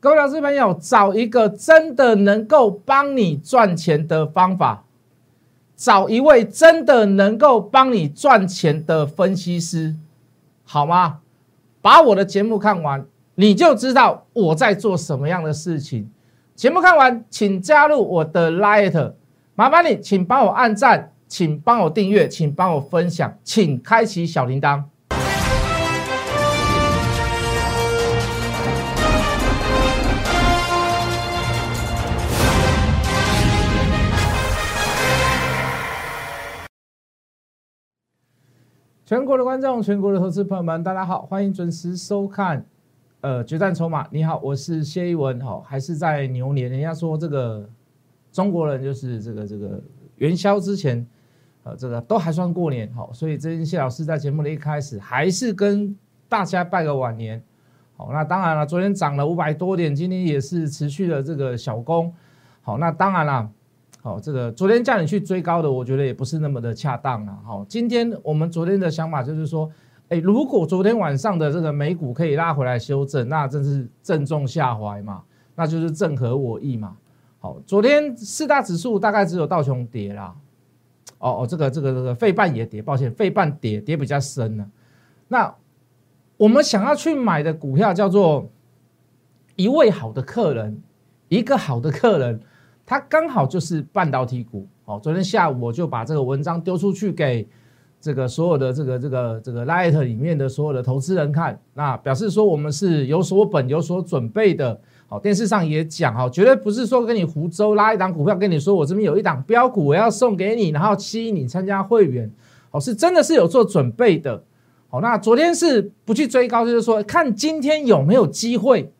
各位老师朋友，找一个真的能够帮你赚钱的方法，找一位真的能够帮你赚钱的分析师，好吗？把我的节目看完，你就知道我在做什么样的事情。节目看完，请加入我的 Light，麻烦你，请帮我按赞，请帮我订阅，请帮我分享，请开启小铃铛。全国的观众，全国的投资朋友们，大家好，欢迎准时收看，呃，决战筹码。你好，我是谢一文，哈，还是在牛年？人家说这个中国人就是这个这个元宵之前，呃，这个都还算过年，好，所以这天谢老师在节目的一开始，还是跟大家拜个晚年，好，那当然了，昨天涨了五百多点，今天也是持续的这个小攻，好，那当然了。好，这个昨天叫你去追高的，我觉得也不是那么的恰当了。好，今天我们昨天的想法就是说，哎，如果昨天晚上的这个美股可以拉回来修正，那真是正中下怀嘛，那就是正合我意嘛。好，昨天四大指数大概只有道琼跌啦，哦哦，这个这个这个费半也跌，抱歉，费半跌跌比较深了。那我们想要去买的股票叫做一位好的客人，一个好的客人。它刚好就是半导体股，哦，昨天下午我就把这个文章丢出去给这个所有的这个这个这个 Light 里面的所有的投资人看，那表示说我们是有所本有所准备的，好，电视上也讲，哈，绝对不是说跟你胡诌拉一档股票跟你说我这边有一档标股我要送给你，然后吸引你参加会员，好，是真的是有做准备的，好，那昨天是不去追高，就是说看今天有没有机会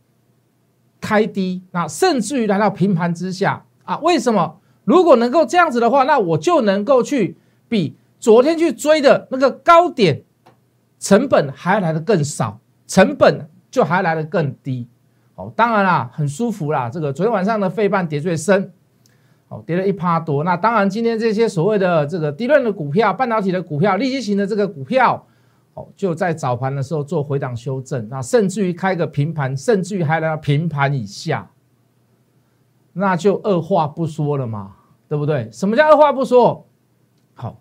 开低，那甚至于来到平盘之下。啊，为什么？如果能够这样子的话，那我就能够去比昨天去追的那个高点，成本还来的更少，成本就还来的更低。好，当然啦，很舒服啦。这个昨天晚上的费半跌最深，好，跌了一趴多。那当然，今天这些所谓的这个低润的股票、半导体的股票、利息型的这个股票，好，就在早盘的时候做回档修正，那甚至于开个平盘，甚至于还来到平盘以下。那就二话不说了嘛，对不对？什么叫二话不说？好，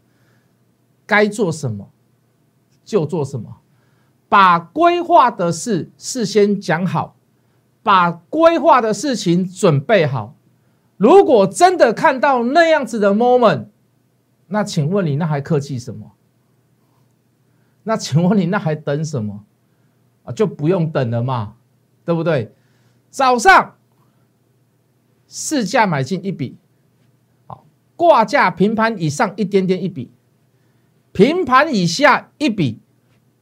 该做什么就做什么，把规划的事事先讲好，把规划的事情准备好。如果真的看到那样子的 moment，那请问你那还客气什么？那请问你那还等什么？啊，就不用等了嘛，对不对？早上。市价买进一笔，好，挂价平盘以上一点点一笔，平盘以下一笔，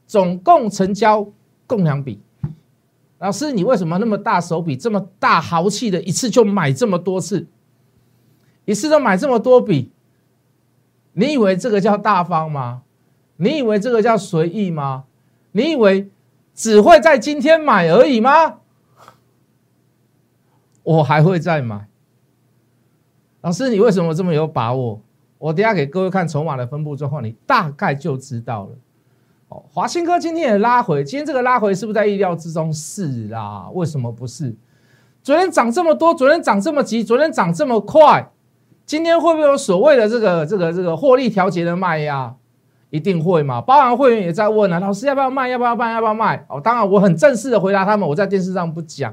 总共成交共两笔。老师，你为什么那么大手笔，这么大豪气的，一次就买这么多次，一次都买这么多笔？你以为这个叫大方吗？你以为这个叫随意吗？你以为只会在今天买而已吗？我还会再买，老师，你为什么这么有把握？我等下给各位看筹码的分布状况，你大概就知道了。哦，华兴科今天也拉回，今天这个拉回是不是在意料之中？是啦，为什么不是？昨天涨这么多，昨天涨这么急，昨天涨这么快，今天会不会有所谓的这个这个这个获利调节的卖压？一定会嘛？包含会员也在问啊，老师要不要卖？要不要卖？要不要卖？哦，当然我很正式的回答他们，我在电视上不讲。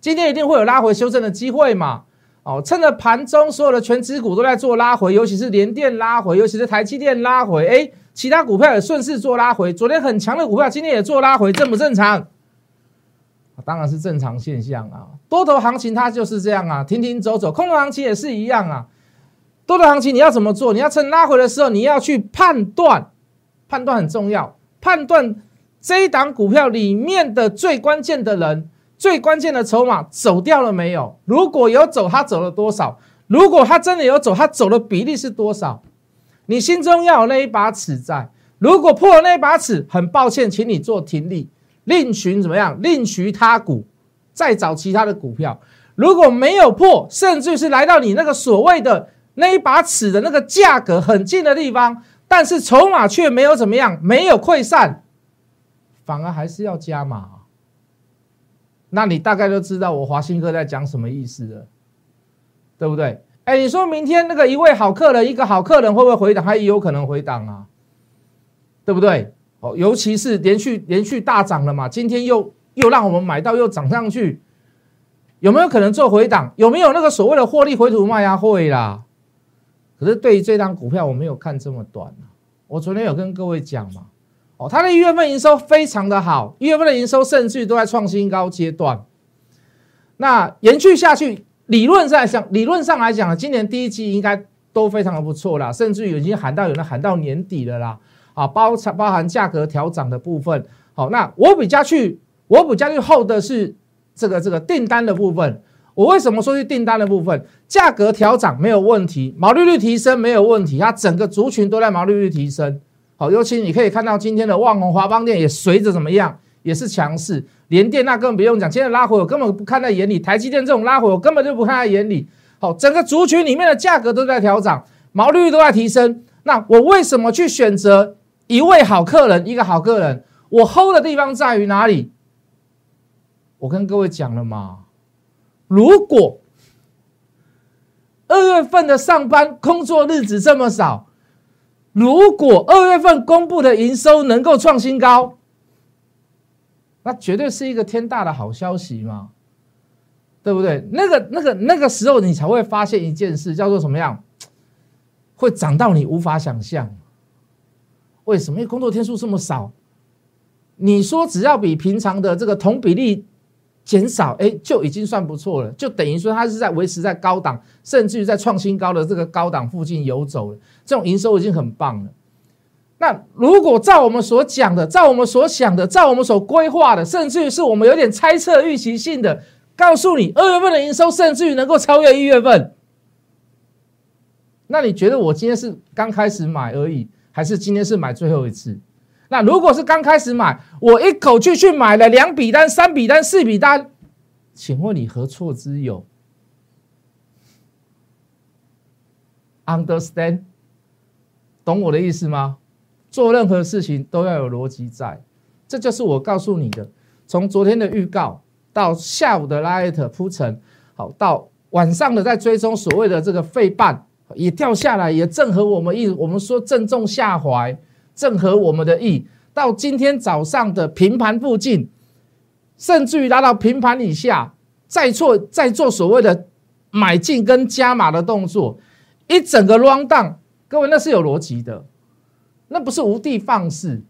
今天一定会有拉回修正的机会嘛？哦，趁着盘中所有的全指股都在做拉回，尤其是联电拉回，尤其是台积电拉回，哎，其他股票也顺势做拉回。昨天很强的股票，今天也做拉回，正不正常？当然是正常现象啊。多头行情它就是这样啊，停停走走，空头行情也是一样啊。多头行情你要怎么做？你要趁拉回的时候，你要去判断，判断很重要，判断这一档股票里面的最关键的人。最关键的筹码走掉了没有？如果有走，他走了多少？如果他真的有走，他走的比例是多少？你心中要有那一把尺在。如果破了那一把尺，很抱歉，请你做停利，另寻怎么样？另寻他股，再找其他的股票。如果没有破，甚至是来到你那个所谓的那一把尺的那个价格很近的地方，但是筹码却没有怎么样，没有溃散，反而还是要加码。那你大概都知道我华兴哥在讲什么意思了，对不对？哎，你说明天那个一位好客人，一个好客人会不会回档？他也有可能回档啊，对不对？哦，尤其是连续连续大涨了嘛，今天又又让我们买到又涨上去，有没有可能做回档？有没有那个所谓的获利回吐卖压会啦？可是对于这张股票，我没有看这么短我昨天有跟各位讲嘛，哦，它的一月份营收非常的好，一月份的营收甚至都在创新高阶段。那延续下去，理论上来讲，理论上来讲，今年第一季应该都非常的不错啦，甚至于已经喊到有人喊到年底了啦。啊，包包含价格调涨的部分。好，那我比较去，我比较去后的是这个这个订单的部分。我为什么说是订单的部分？价格调涨没有问题，毛利率提升没有问题，它整个族群都在毛利率提升。好，尤其你可以看到今天的旺宏、华邦电也随着怎么样，也是强势。联电那更不用讲，今天拉回我根本不看在眼里。台积电这种拉回我根本就不看在眼里。好，整个族群里面的价格都在调整，毛利率都在提升。那我为什么去选择？一位好客人，一个好客人，我 hold 的地方在于哪里？我跟各位讲了嘛，如果二月份的上班工作日子这么少，如果二月份公布的营收能够创新高，那绝对是一个天大的好消息嘛，对不对？那个、那个、那个时候，你才会发现一件事，叫做什么样？会涨到你无法想象。为什么？因为工作天数这么少，你说只要比平常的这个同比例减少，哎，就已经算不错了，就等于说它是在维持在高档，甚至于在创新高的这个高档附近游走了。这种营收已经很棒了。那如果照我们所讲的，照我们所想的，照我们所规划的，甚至于是我们有点猜测预期性的，告诉你二月份的营收甚至于能够超越一月份，那你觉得我今天是刚开始买而已？还是今天是买最后一次？那如果是刚开始买，我一口气去买了两笔单、三笔单、四笔单，请问你何错之有？Understand？懂我的意思吗？做任何事情都要有逻辑在，这就是我告诉你的。从昨天的预告到下午的拉艾特铺陈，好到晚上的在追踪所谓的这个费半。也掉下来，也正合我们意。我们说正中下怀，正合我们的意。到今天早上的平盘附近，甚至于拉到平盘以下，再做再做所谓的买进跟加码的动作，一整个 round 各位那是有逻辑的，那不是无的放矢，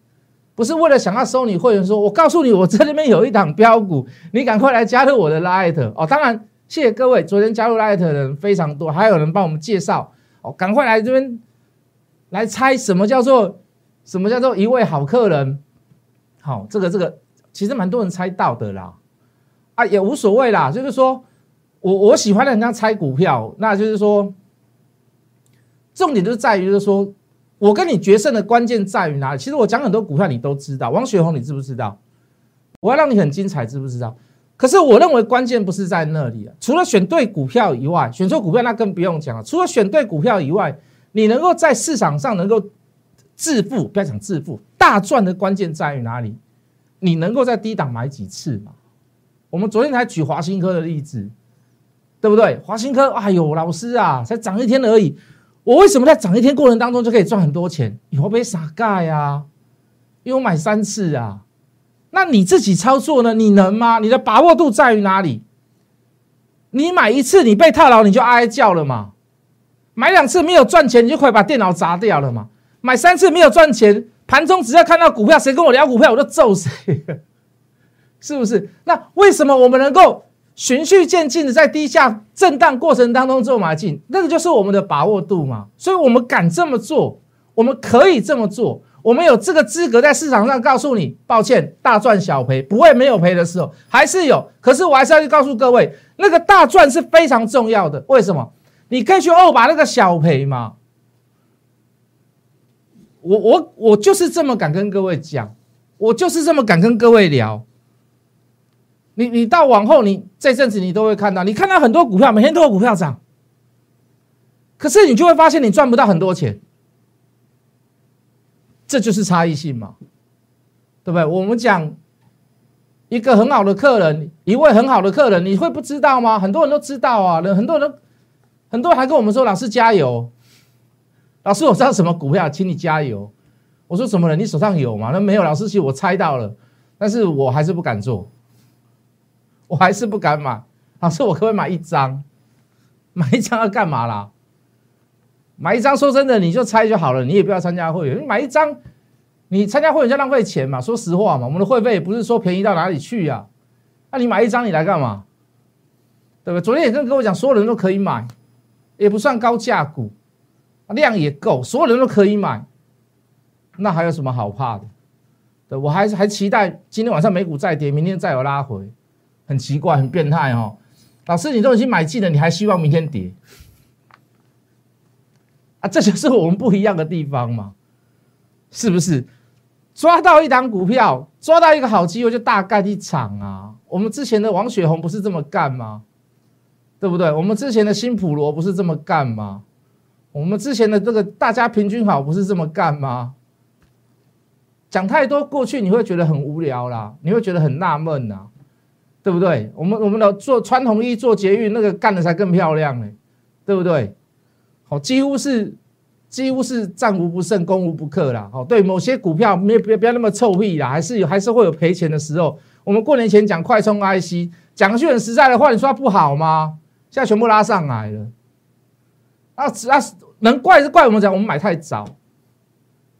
不是为了想要收你会员。说我告诉你，我这里面有一档标股，你赶快来加入我的 light 哦。当然。谢谢各位，昨天加入 Light 的人非常多，还有人帮我们介绍哦，赶快来这边来猜什么叫做什么叫做一位好客人。好，这个这个其实蛮多人猜到的啦，啊也无所谓啦，就是说我我喜欢的人家猜股票，那就是说重点就是在于就是说我跟你决胜的关键在于哪里？其实我讲很多股票你都知道，王雪红你知不知道？我要让你很精彩，知不知道？可是我认为关键不是在那里啊，除了选对股票以外，选错股票那更不用讲了。除了选对股票以外，你能够在市场上能够致富，不要讲致富，大赚的关键在于哪里？你能够在低档买几次嘛？我们昨天才举华兴科的例子，对不对？华兴科，哎呦，老师啊，才涨一天而已，我为什么在涨一天过程当中就可以赚很多钱？你会不会傻盖呀？因为我买三次啊。那你自己操作呢？你能吗？你的把握度在于哪里？你买一次你被套牢你就哀叫了嘛？买两次没有赚钱你就快把电脑砸掉了嘛？买三次没有赚钱，盘中只要看到股票，谁跟我聊股票我就揍谁，是不是？那为什么我们能够循序渐进的在低下震荡过程当中做买进？那个就是我们的把握度嘛？所以我们敢这么做，我们可以这么做。我们有这个资格在市场上告诉你，抱歉，大赚小赔不会没有赔的时候，还是有。可是我还是要去告诉各位，那个大赚是非常重要的。为什么？你可以去哦把那个小赔嘛。我我我就是这么敢跟各位讲，我就是这么敢跟各位聊。你你到往后，你这阵子你都会看到，你看到很多股票每天都有股票涨，可是你就会发现你赚不到很多钱。这就是差异性嘛，对不对？我们讲一个很好的客人，一位很好的客人，你会不知道吗？很多人都知道啊，很多人很多人还跟我们说：“老师加油，老师我知道什么股票，请你加油。”我说：“什么人？你手上有吗？”那没有，老师，其实我猜到了，但是我还是不敢做，我还是不敢买。老师，我可不可以买一张？买一张要干嘛啦？买一张，说真的，你就猜就好了，你也不要参加会员。你买一张，你参加会员就浪费钱嘛。说实话嘛，我们的会费也不是说便宜到哪里去呀。那你买一张，你来干嘛？对不对？昨天也跟跟我讲，所有人都可以买，也不算高价股，量也够，所有人都可以买。那还有什么好怕的？对我还是还期待今天晚上美股再跌，明天再有拉回，很奇怪，很变态哦。老师，你都已经买进了，你还希望明天跌？啊，这就是我们不一样的地方嘛，是不是？抓到一档股票，抓到一个好机会就大干一场啊！我们之前的王雪红不是这么干吗？对不对？我们之前的新普罗不是这么干吗？我们之前的这个大家平均好不是这么干吗？讲太多过去你会觉得很无聊啦，你会觉得很纳闷呐，对不对？我们我们的做穿红衣做捷运那个干的才更漂亮呢，对不对？好，几乎是几乎是战无不胜、攻无不克啦。好，对某些股票，没别不要那么臭屁啦，还是有还是会有赔钱的时候。我们过年前讲快充 IC，讲句很实在的话，你说它不好吗？现在全部拉上来了，啊啊，能怪是怪我们讲我们买太早，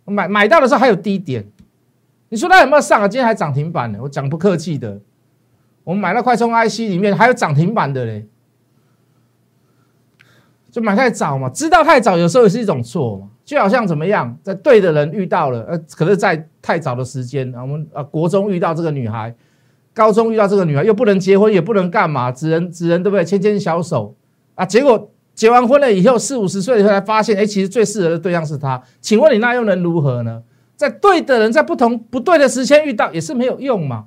买买到的时候还有低点。你说它有没有上啊？今天还涨停板呢，我讲不客气的，我们买到快充 IC 里面还有涨停板的嘞。就买太早嘛，知道太早有时候也是一种错嘛，就好像怎么样，在对的人遇到了，呃，可是在太早的时间，我们啊国中遇到这个女孩，高中遇到这个女孩，又不能结婚，也不能干嘛，只能只能对不对，牵牵小手。啊，结果结完婚了以后，四五十岁以后才发现，哎，其实最适合的对象是他，请问你那又能如何呢？在对的人在不同不对的时间遇到也是没有用嘛，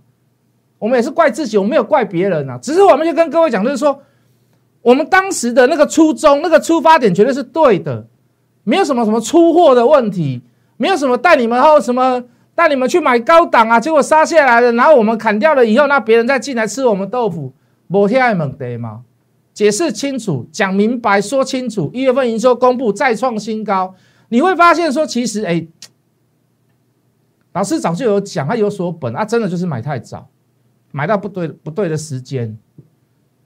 我们也是怪自己，我没有怪别人啊，只是我们就跟各位讲，就是说。我们当时的那个初衷、那个出发点绝对是对的，没有什么什么出货的问题，没有什么带你们后什么带你们去买高档啊，结果杀下来了，然后我们砍掉了以后，那别人再进来吃我们豆腐，摩天爱猛得吗？解释清楚，讲明白，说清楚。一月份营收公布再创新高，你会发现说，其实哎，老师早就有讲，他有所本啊，真的就是买太早，买到不对不对的时间。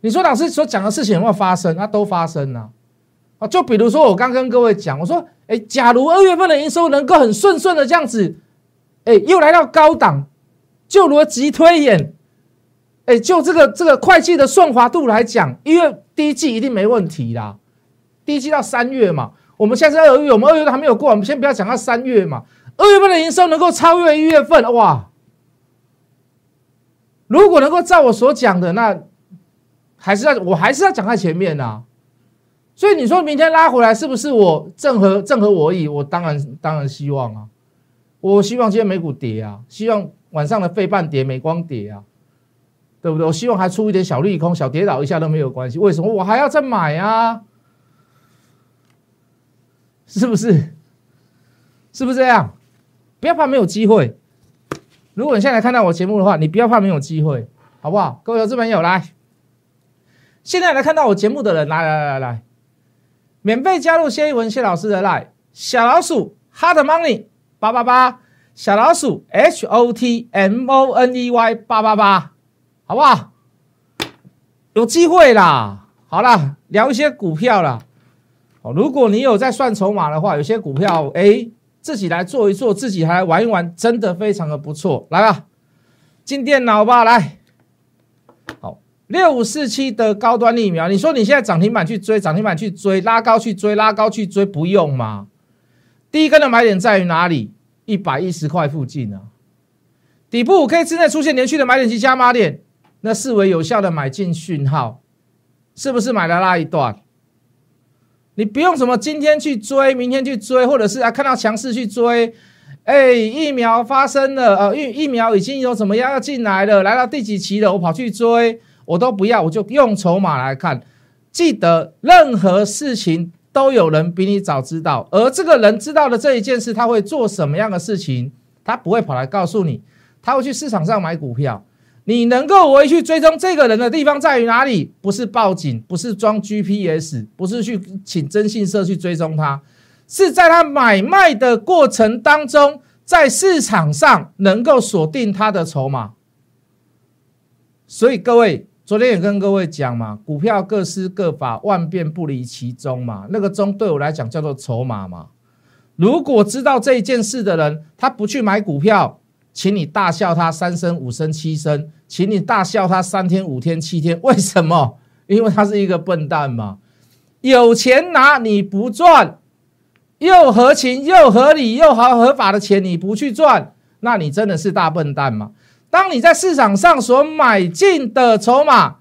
你说老师所讲的事情有没有发生？那都发生了啊！就比如说我刚跟各位讲，我说，哎，假如二月份的营收能够很顺顺的这样子，哎，又来到高档，就逻辑推演，哎，就这个这个会计的顺滑度来讲，一月第一季一定没问题啦。第一季到三月嘛，我们现在是二月，我们二月都还没有过，我们先不要讲到三月嘛。二月份的营收能够超越一月份，哇！如果能够照我所讲的那。还是要，我还是要讲在前面呐，所以你说明天拉回来是不是我正合正合我意？我当然当然希望啊，我希望今天美股跌啊，希望晚上的费半跌，美光跌啊，对不对？我希望还出一点小利空，小跌倒一下都没有关系。为什么我还要再买啊？是不是？是不是这样？不要怕没有机会。如果你现在看到我节目的话，你不要怕没有机会，好不好？各位投资朋友来。现在来看到我节目的人，来来来来，免费加入谢一文谢老师的 line 小老鼠 hot money 八八八，小老鼠 h o t m o n e y 八八八，好不好？有机会啦，好啦，聊一些股票啦。哦，如果你有在算筹码的话，有些股票哎，自己来做一做，自己还玩一玩，真的非常的不错。来吧，进电脑吧，来，好。六五四七的高端疫苗，你说你现在涨停板去追，涨停板去追，拉高去追，拉高去追，不用吗？第一根的买点在于哪里？一百一十块附近啊，底部五 K 之内出现连续的买点及加码点，那视为有效的买进讯号，是不是买了那一段？你不用什么今天去追，明天去追，或者是啊看到强势去追，哎，疫苗发生了，呃，疫疫苗已经有怎么样要进来了，来到第几期了，我跑去追。我都不要，我就用筹码来看。记得任何事情都有人比你早知道，而这个人知道的这一件事，他会做什么样的事情，他不会跑来告诉你，他会去市场上买股票。你能够回去追踪这个人的地方在于哪里？不是报警，不是装 GPS，不是去请征信社去追踪他，是在他买卖的过程当中，在市场上能够锁定他的筹码。所以各位，昨天也跟各位讲嘛，股票各施各法，万变不离其宗嘛。那个宗对我来讲叫做筹码嘛。如果知道这一件事的人，他不去买股票。请你大笑他三声五声七声，请你大笑他三天五天七天，为什么？因为他是一个笨蛋嘛。有钱拿你不赚，又合情又合理又合合法的钱你不去赚，那你真的是大笨蛋嘛。当你在市场上所买进的筹码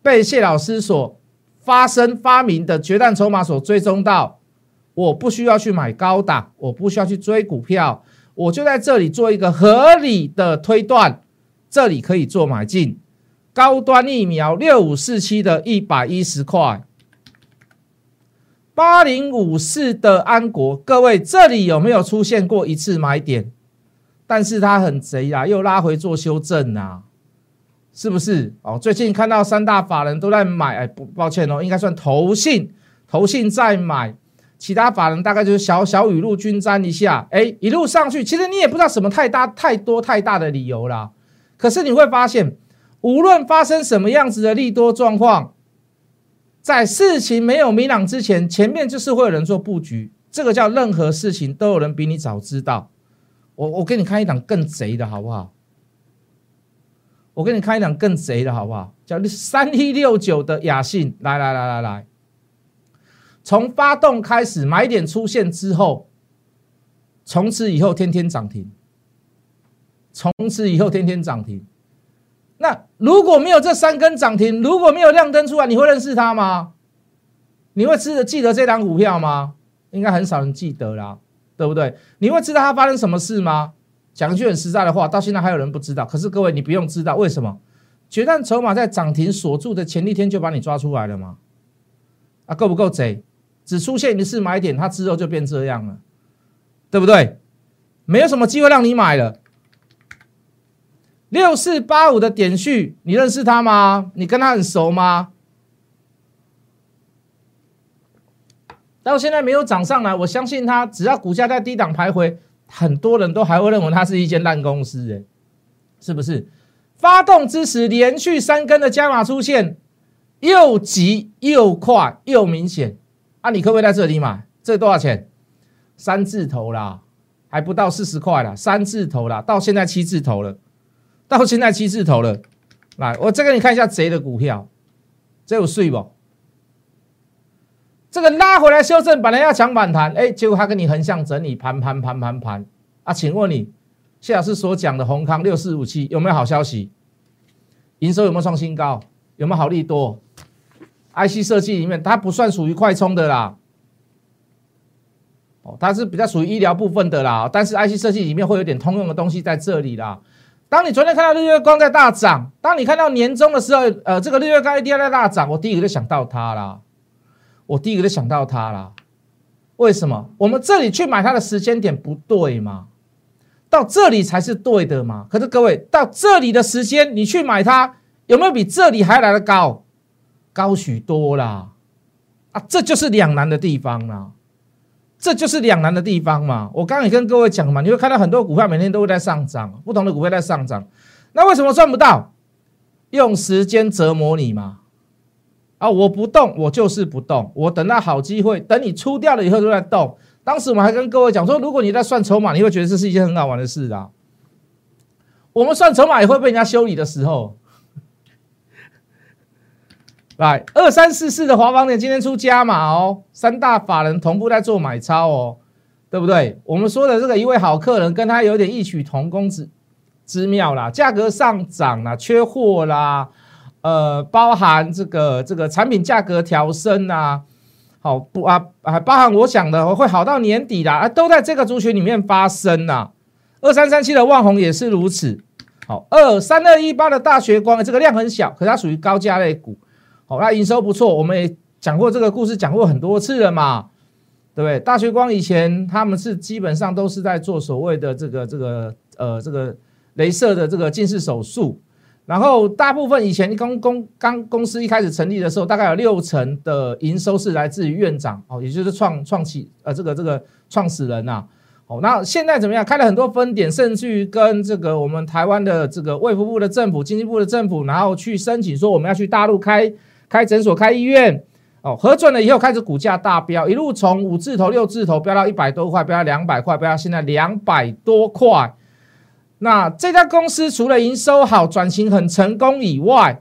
被谢老师所发生发明的决战筹码所追踪到，我不需要去买高档，我不需要去追股票。我就在这里做一个合理的推断，这里可以做买进，高端疫苗六五四七的一百一十块，八零五四的安国，各位这里有没有出现过一次买点？但是它很贼啊，又拉回做修正啊，是不是？哦，最近看到三大法人都在买，哎，不抱歉哦，应该算投信，投信在买。其他法人大概就是小小雨露均沾一下，哎，一路上去，其实你也不知道什么太大、太多、太大的理由啦。可是你会发现，无论发生什么样子的利多状况，在事情没有明朗之前，前面就是会有人做布局。这个叫任何事情都有人比你早知道。我我给你看一档更贼的好不好？我给你看一档更贼的好不好？叫三一六九的雅信，来来来来来。从发动开始，买点出现之后，从此以后天天涨停，从此以后天天涨停。那如果没有这三根涨停，如果没有亮灯出来，你会认识它吗？你会记得记得这张股票吗？应该很少人记得啦，对不对？你会知道它发生什么事吗？讲句很实在的话，到现在还有人不知道。可是各位，你不用知道，为什么？决战筹码在涨停锁住的前一天就把你抓出来了吗？啊，够不够贼？只出现一次买点，它之后就变这样了，对不对？没有什么机会让你买了。六四八五的点序，你认识他吗？你跟他很熟吗？到现在没有涨上来，我相信他只要股价在低档徘徊，很多人都还会认为它是一间烂公司，哎，是不是？发动之时，连续三根的加码出现，又急又快又明显。那你可不可以在这里买？这多少钱？三字头啦，还不到四十块啦，三字头啦，到现在七字头了，到现在七字头了。来，我再给你看一下贼的股票，这有税不？这个拉回来修正，本来要抢反弹，哎，结果他跟你横向整理，盘盘盘盘盘啊！请问你谢老师所讲的宏康六四五七有没有好消息？营收有没有创新高？有没有好利多？IC 设计里面，它不算属于快充的啦，哦，它是比较属于医疗部分的啦。但是 IC 设计里面会有点通用的东西在这里啦。当你昨天看到日月光在大涨，当你看到年终的时候，呃，这个日月光 ADR 在大涨，我第一个就想到它啦，我第一个就想到它啦。为什么？我们这里去买它的时间点不对吗？到这里才是对的嘛。可是各位，到这里的时间你去买它，有没有比这里还来的高？高许多啦，啊，这就是两难的地方啦，这就是两难的地方嘛。我刚刚也跟各位讲嘛，你会看到很多股票每天都会在上涨，不同的股票在上涨，那为什么赚不到？用时间折磨你嘛。啊，我不动，我就是不动，我等到好机会，等你出掉了以后就在动。当时我们还跟各位讲说，如果你在算筹码，你会觉得这是一件很好玩的事啊。我们算筹码也会被人家修理的时候。来，二三四四的华邦点今天出加码哦，三大法人同步在做买超哦，对不对？我们说的这个一位好客人，跟他有点异曲同工之之妙啦，价格上涨啦，缺货啦，呃，包含这个这个产品价格调升啊，好不啊啊，包含我想的会好到年底啦，啊，都在这个族群里面发生呐。二三三七的万红也是如此，好，二三二一八的大学光，这个量很小，可它属于高价类股。好，那营收不错，我们也讲过这个故事，讲过很多次了嘛，对不对？大学光以前他们是基本上都是在做所谓的这个这个呃这个镭射的这个近视手术，然后大部分以前公公刚公司一开始成立的时候，大概有六成的营收是来自于院长哦，也就是创创起呃这个这个创始人呐。哦，那现在怎么样？开了很多分点，甚至于跟这个我们台湾的这个卫福部的政府、经济部的政府，然后去申请说我们要去大陆开开诊所、开医院。哦，核准了以后开始股价大飙，一路从五字头、六字头飙到一百多块，飙到两百块，飙到现在两百多块。那这家公司除了营收好、转型很成功以外，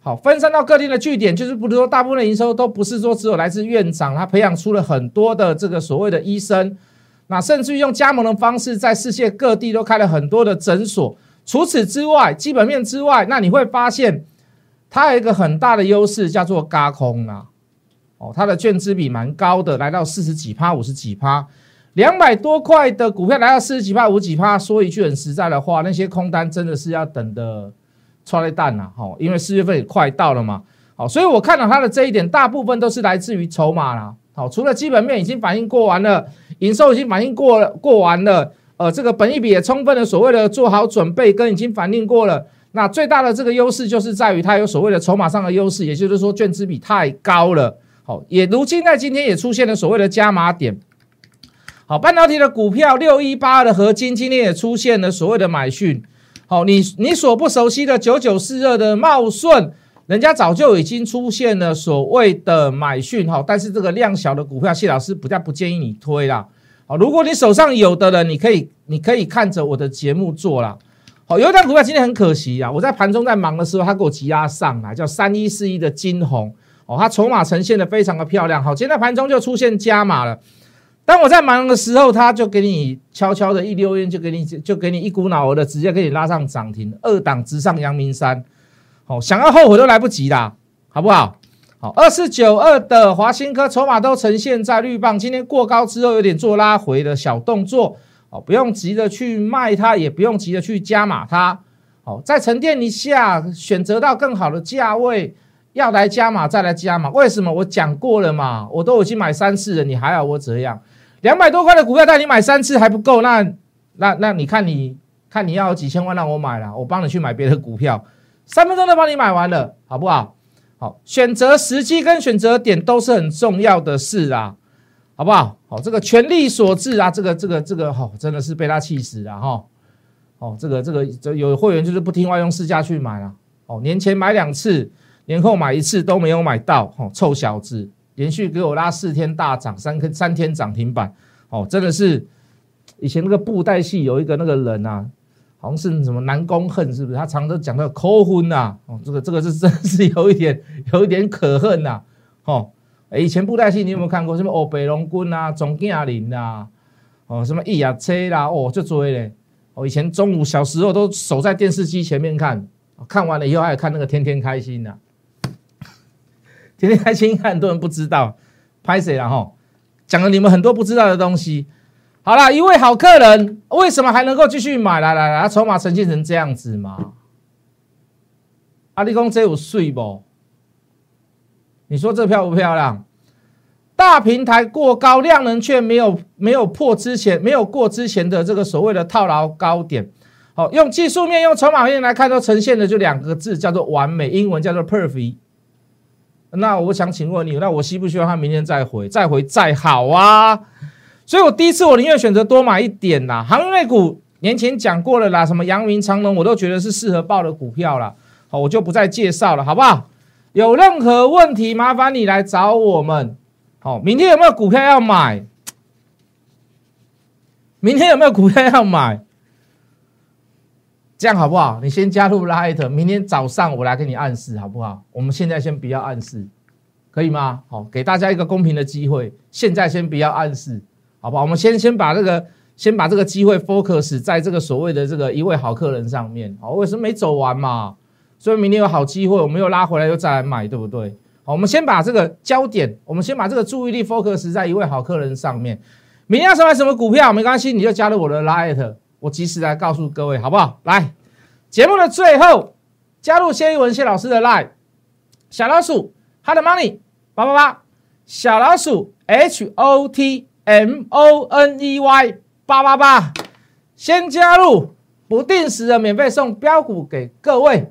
好分散到各地的据点，就是不是说大部分的营收都不是说只有来自院长，他培养出了很多的这个所谓的医生。那甚至于用加盟的方式，在世界各地都开了很多的诊所。除此之外，基本面之外，那你会发现它有一个很大的优势，叫做嘎空啊。哦，它的券资比蛮高的，来到四十几趴、五十几趴，两百多块的股票来到四十几趴、五十几趴。说一句很实在的话，那些空单真的是要等的超雷蛋呐！哦，因为四月份也快到了嘛。好，所以我看到它的这一点，大部分都是来自于筹码啦。好，除了基本面已经反应过完了。营收已经反应过了，过完了，呃，这个本益比也充分的所谓的做好准备，跟已经反应过了。那最大的这个优势就是在于它有所谓的筹码上的优势，也就是说券资比太高了。好，也如今在今天也出现了所谓的加码点。好，半导体的股票六一八的合金今天也出现了所谓的买讯。好，你你所不熟悉的九九四二的茂顺。人家早就已经出现了所谓的买讯哈，但是这个量小的股票，谢老师不太不建议你推啦。好，如果你手上有的人，你可以你可以看着我的节目做啦。好，有一张股票今天很可惜啊，我在盘中在忙的时候，它给我急压上来，叫三一四一的金红哦，它筹码呈现的非常的漂亮。好，今天盘中就出现加码了。当我在忙的时候，它就给你悄悄的一溜烟，就给你就给你一股脑儿的直接给你拉上涨停，二档直上阳明山。哦，想要后悔都来不及啦，好不好？好，二四九二的华新科筹码都呈现在绿棒，今天过高之后有点做拉回的小动作，哦，不用急着去卖它，也不用急着去加码它，好，再沉淀一下，选择到更好的价位，要来加码再来加码。为什么？我讲过了嘛，我都已经买三次了，你还要我怎样？两百多块的股票带你买三次还不够，那那那你看你看你要几千万让我买了，我帮你去买别的股票。三分钟都帮你买完了，好不好？好，选择时机跟选择点都是很重要的事啊，好不好？好，这个权力所致啊，这个这个这个，好，真的是被他气死了哈。哦，这个这个这有会员就是不听外用市价去买了，哦，年前买两次，年后买一次都没有买到，哦，臭小子，连续给我拉四天大涨，三天三天涨停板，哦，真的是以前那个布袋戏有一个那个人啊。好像是什么南宫恨是不是？他常常讲到抠婚呐，哦，这个这个是 真是有一点有一点可恨呐，哦，以前布袋戏你有没有看过？什么哦北龙君啊，钟嘉玲啊，哦，什么易雅车啦，哦，就追嘞，哦，以前中午小时候都守在电视机前面看，看完了以后还有看那个天天开心呐，天天开心，很多人不知道，拍谁了哈？讲了你们很多不知道的东西。好了，一位好客人，为什么还能够继续买？来来来，筹码呈现成这样子吗？阿里公这有税不？你说这漂不漂亮？大平台过高，量能却没有没有破之前没有过之前的这个所谓的套牢高点。好，用技术面用筹码面来看，都呈现的就两个字，叫做完美，英文叫做 perfect。那我想请问你，那我希不希望他明天再回，再回再好啊？所以我第一次我宁愿选择多买一点啦，航运股年前讲过了啦，什么阳明长隆我都觉得是适合报的股票了，好，我就不再介绍了，好不好？有任何问题麻烦你来找我们，好，明天有没有股票要买？明天有没有股票要买？这样好不好？你先加入 Light，明天早上我来给你暗示，好不好？我们现在先不要暗示，可以吗？好，给大家一个公平的机会，现在先不要暗示。好不好？我们先先把这个先把这个机会 focus 在这个所谓的这个一位好客人上面。好，为什么没走完嘛？所以明天有好机会，我们又拉回来又再来买，对不对？好，我们先把这个焦点，我们先把这个注意力 focus 在一位好客人上面。明天要买什么股票没关系，你就加入我的 light，我及时来告诉各位，好不好？来，节目的最后加入谢一文谢老师的 light，小老鼠 hot money 八八八，小老鼠 h o t。M O N E Y 八八八，先加入，不定时的免费送标股给各位。